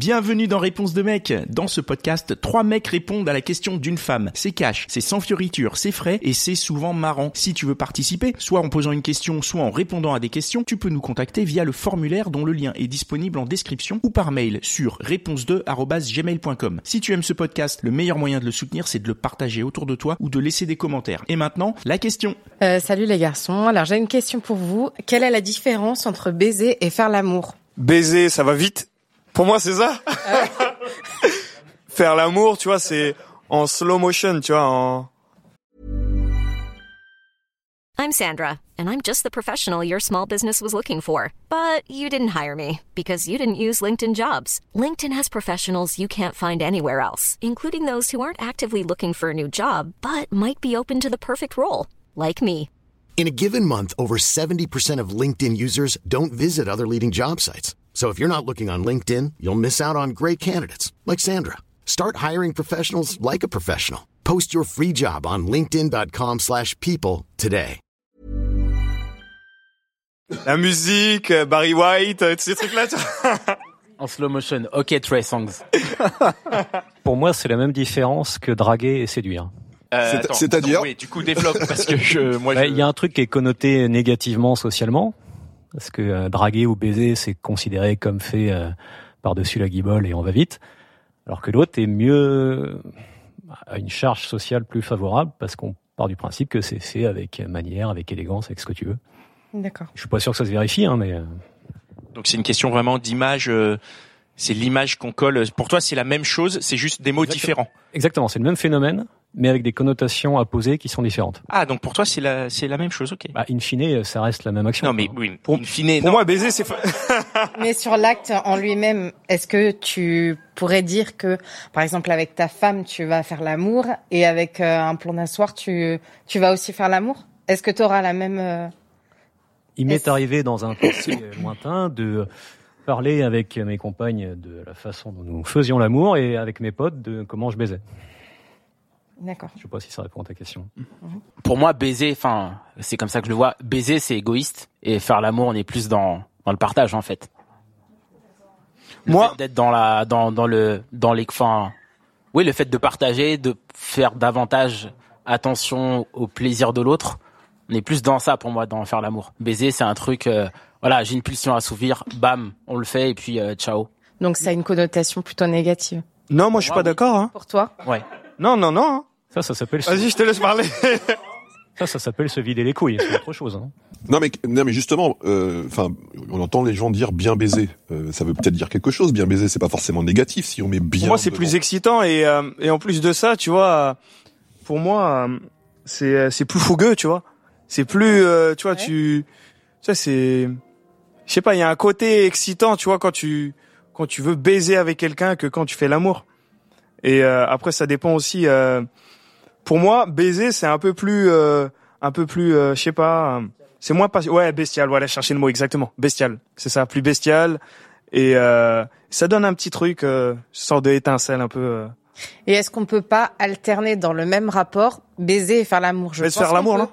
Bienvenue dans Réponse de mec. Dans ce podcast, trois mecs répondent à la question d'une femme. C'est cash, c'est sans fioriture, c'est frais et c'est souvent marrant. Si tu veux participer, soit en posant une question, soit en répondant à des questions, tu peux nous contacter via le formulaire dont le lien est disponible en description ou par mail sur réponse2@gmail.com. Si tu aimes ce podcast, le meilleur moyen de le soutenir, c'est de le partager autour de toi ou de laisser des commentaires. Et maintenant, la question. Euh, salut les garçons. Alors j'ai une question pour vous. Quelle est la différence entre baiser et faire l'amour? Baiser, ça va vite. Pour moi, c'est ça. Faire l'amour, tu vois, c'est en slow motion, tu vois, en... I'm Sandra, and I'm just the professional your small business was looking for. But you didn't hire me because you didn't use LinkedIn jobs. LinkedIn has professionals you can't find anywhere else, including those who aren't actively looking for a new job, but might be open to the perfect role, like me. In a given month, over 70% of LinkedIn users don't visit other leading job sites. So if you're not looking on LinkedIn, you'll miss out on great candidates like Sandra. Start hiring professionals like a professional. Post your free job on linkedin.com/people slash people today. La musique, euh, Barry White, euh, tous ces trucs-là, tu vois. En slow motion. Ok, Trey Songs. Pour moi, c'est la même différence que draguer et séduire. Euh, c'est-à-dire Oui, du coup, développe parce que je, moi, Bah, je- Il y a un truc qui est connoté négativement socialement, parce que euh, draguer ou baiser, c'est considéré comme fait euh, par-dessus la guibole et on va vite, alors que l'autre est mieux à une charge sociale plus favorable, parce qu'on part du principe que c'est fait avec manière, avec élégance, avec ce que tu veux. D'accord. Je suis pas sûr que ça se vérifie, hein, mais euh, Donc c'est une question vraiment d'image. euh, c'est l'image qu'on colle. Pour toi, c'est la même chose, c'est juste des mots Exactement. différents. exactement, c'est le même phénomène, mais avec des connotations à poser qui sont différentes. Ah, donc pour toi, c'est la, c'est la même chose, ok. Bah, in fine, ça reste la même action. non, mais oui, in fine, Pour non. moi, baiser, c'est... fa- Mais sur l'acte en lui-même, est-ce que tu pourrais dire que, par exemple, avec ta femme, tu vas faire l'amour et avec euh, un plan d'un soir, tu, tu vas aussi faire l'amour? Est-ce que tu auras la même... euh, Il m'est arrivé dans un passé lointain de parler avec mes compagnes de la façon dont nous faisions l'amour et avec mes potes de comment je baisais. D'accord. Je sais pas si ça répond à ta question. Pour moi, baiser, enfin, c'est comme ça que je le vois. Baiser, c'est égoïste. Et faire l'amour, on est plus dans, dans le partage, en fait. Le Moi- d'être dans la, dans, dans le, dans les, enfin, oui, le fait de partager, de faire davantage attention au plaisir de l'autre. On est plus dans ça, pour moi, dans faire l'amour. Baiser, c'est un truc, euh, voilà, j'ai une pulsion à assouvir, bam, on le fait, et puis, euh, ciao. Donc ça a une connotation plutôt négative. Non, moi, je suis pas d'accord, hein. Pour toi? Ouais. Non, non, non. Ça, ça s'appelle se... Vas-y, je te laisse parler. ça, ça s'appelle se vider les couilles. C'est autre chose. Hein. Non mais non mais justement, euh, enfin, on entend les gens dire bien baiser. Euh, ça veut peut-être dire quelque chose. Bien baiser, c'est pas forcément négatif si on met bien. Pour moi, c'est plus excitant et, euh, et en plus de ça, tu vois, euh, pour moi, euh, c'est euh, c'est plus fougueux, tu vois. C'est plus, euh, tu vois, Ouais. tu, ça c'est, je sais pas, il y a un côté excitant, tu vois, quand tu quand tu veux baiser avec quelqu'un que quand tu fais l'amour. Et euh, après, ça dépend aussi. Pour moi, baiser, c'est un peu plus, euh, un peu plus, euh, je sais pas, euh, c'est moins pas, ouais, bestial. Voilà, chercher le mot exactement, bestial. C'est ça, plus bestial. Et euh, ça donne un petit truc, euh, sorte d'étincelle un peu. euh. Et est-ce qu'on peut pas alterner dans le même rapport baiser et faire l'amour? Je pense faire l'amour, non?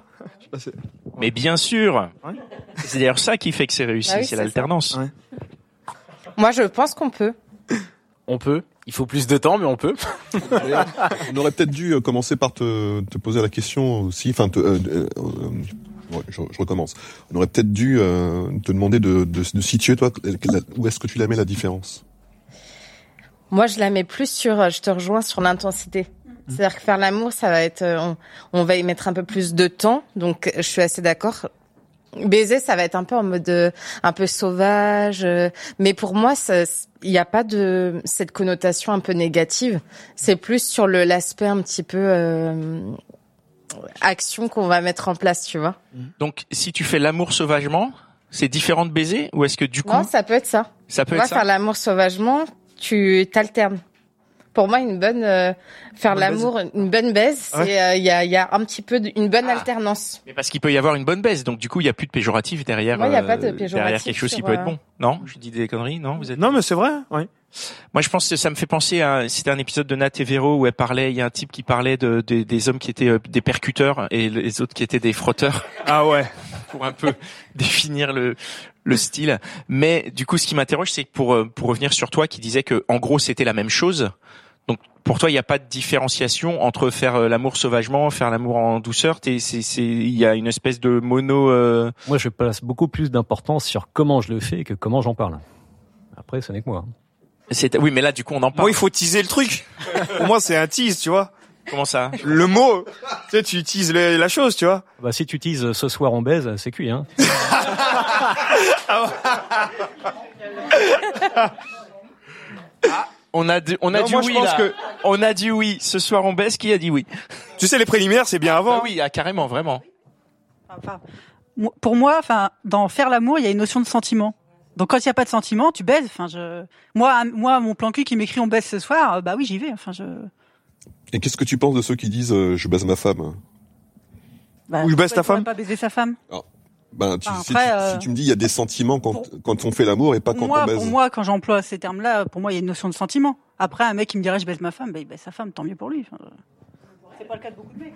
Mais bien sûr. Ouais. C'est d'ailleurs ça qui fait que c'est réussi, Ah oui, c'est l'alternance. Ouais. Moi, je pense qu'on peut. On peut. Il faut plus de temps, mais on peut. On aurait peut-être dû euh, commencer par te, te poser la question aussi. Enfin, te, euh, euh, euh, ouais, je, je recommence. On aurait peut-être dû euh, te demander de, de, de situer toi la- où est-ce que tu la mets la différence? Moi, je la mets plus sur, euh, je te rejoins sur l'intensité. C'est-à-dire que faire l'amour, ça va être, on, on va y mettre un peu plus de temps. Donc, je suis assez d'accord. Baiser, ça va être un peu en mode euh, un peu sauvage. euh, mais pour moi, ça- il n'y a pas de cette connotation un peu négative. C'est plus sur le l'aspect un petit peu euh, action qu'on va mettre en place, tu vois. Donc, si tu fais l'amour sauvagement, c'est différent de baiser ou est-ce que du coup, Non, ça peut être ça. ça peut Tu vois, être ça faire l'amour sauvagement, tu t'alternes. Pour moi, une bonne euh, faire l'amour, une bonne baise, Ouais. euh, il y a il y a un petit peu de- une bonne Ah. alternance. Mais parce qu'il peut y avoir une bonne baisse, donc du coup, il y a plus de péjoratif derrière. Ouais, il y a euh, pas de péjoratif derrière quelque chose qui peut être euh, bon. Non, je dis des conneries, non Vous êtes Non, mais c'est vrai. Oui. Moi, je pense que ça me fait penser à c'était un épisode de Nat et Véro où elle parlait. Il y a un type qui parlait de, de- des hommes qui étaient euh, des percuteurs et les autres qui étaient des frotteurs Ah ouais. pour un peu définir le le style. Mais du coup, ce qui m'interroge, c'est que pour euh, pour revenir sur toi, qui disait que en gros c'était la même chose. Donc pour toi, il n'y a pas de différenciation entre faire euh, l'amour sauvagement, faire l'amour en douceur? T'es, c'est, c'est, il y a une espèce de mono. euh, Moi, je place beaucoup plus d'importance sur comment je le fais que comment j'en parle. Après, ce n'est que moi. C'est, oui, mais là, du coup, on en parle. Moi, il faut teaser le truc. Pour moi, c'est un tease, tu vois. Comment ça? Le mot, tu sais, tu utilises le- la chose, tu vois. Bah, si tu utilises ce soir on baise, c'est cuit, hein. On a, dit- on a Non, dit moi, je oui pense là. que- On a dit oui. Ce soir, on baisse. Qui a dit oui? Tu sais, les préliminaires, c'est bien avant. Ah oui, ah, carrément, vraiment. Enfin, pour moi, enfin, dans faire l'amour, il y a une notion de sentiment. Donc quand il n'y a pas de sentiment, tu baises. Enfin, je, moi, moi, mon plan cul qui m'écrit on baise ce soir, bah oui, j'y vais. Enfin, je. Et qu'est-ce que tu penses de ceux qui disent euh, je baise ma femme? Bah, Ou je baise ta femme? pas baiser sa femme? Ben, tu, Enfin, si, après, tu, euh, si tu me dis il y a des sentiments quand, pour- quand on fait l'amour et pas quand moi, on baise. pour moi, quand j'emploie ces termes-là, pour moi, il y a une notion de sentiment. Après, un mec qui me dirait je baise ma femme, bah, il baise sa femme, tant mieux pour lui. Enfin, c'est pas le cas de beaucoup de mecs.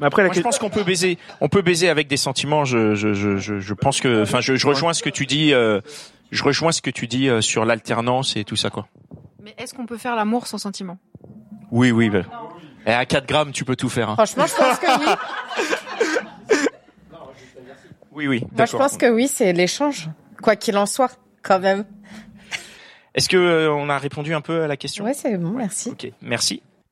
Mais après, la Moi, je pense qu'on peut baiser. On peut baiser avec des sentiments. Je, je, je, je, je pense que, enfin, je, je rejoins ce que tu dis. euh, je rejoins ce que tu dis euh, sur l'alternance et tout ça, quoi. Mais est-ce qu'on peut faire l'amour sans sentiment? Oui, oui. bah. Et à 4 grammes, tu peux tout faire. Hein. Franchement, je pense que oui. Oui, oui. Moi, je pense que oui, c'est l'échange. Quoi qu'il en soit, quand même. Est-ce que euh, on a répondu un peu à la question? Ouais, c'est bon, merci. Ok, merci.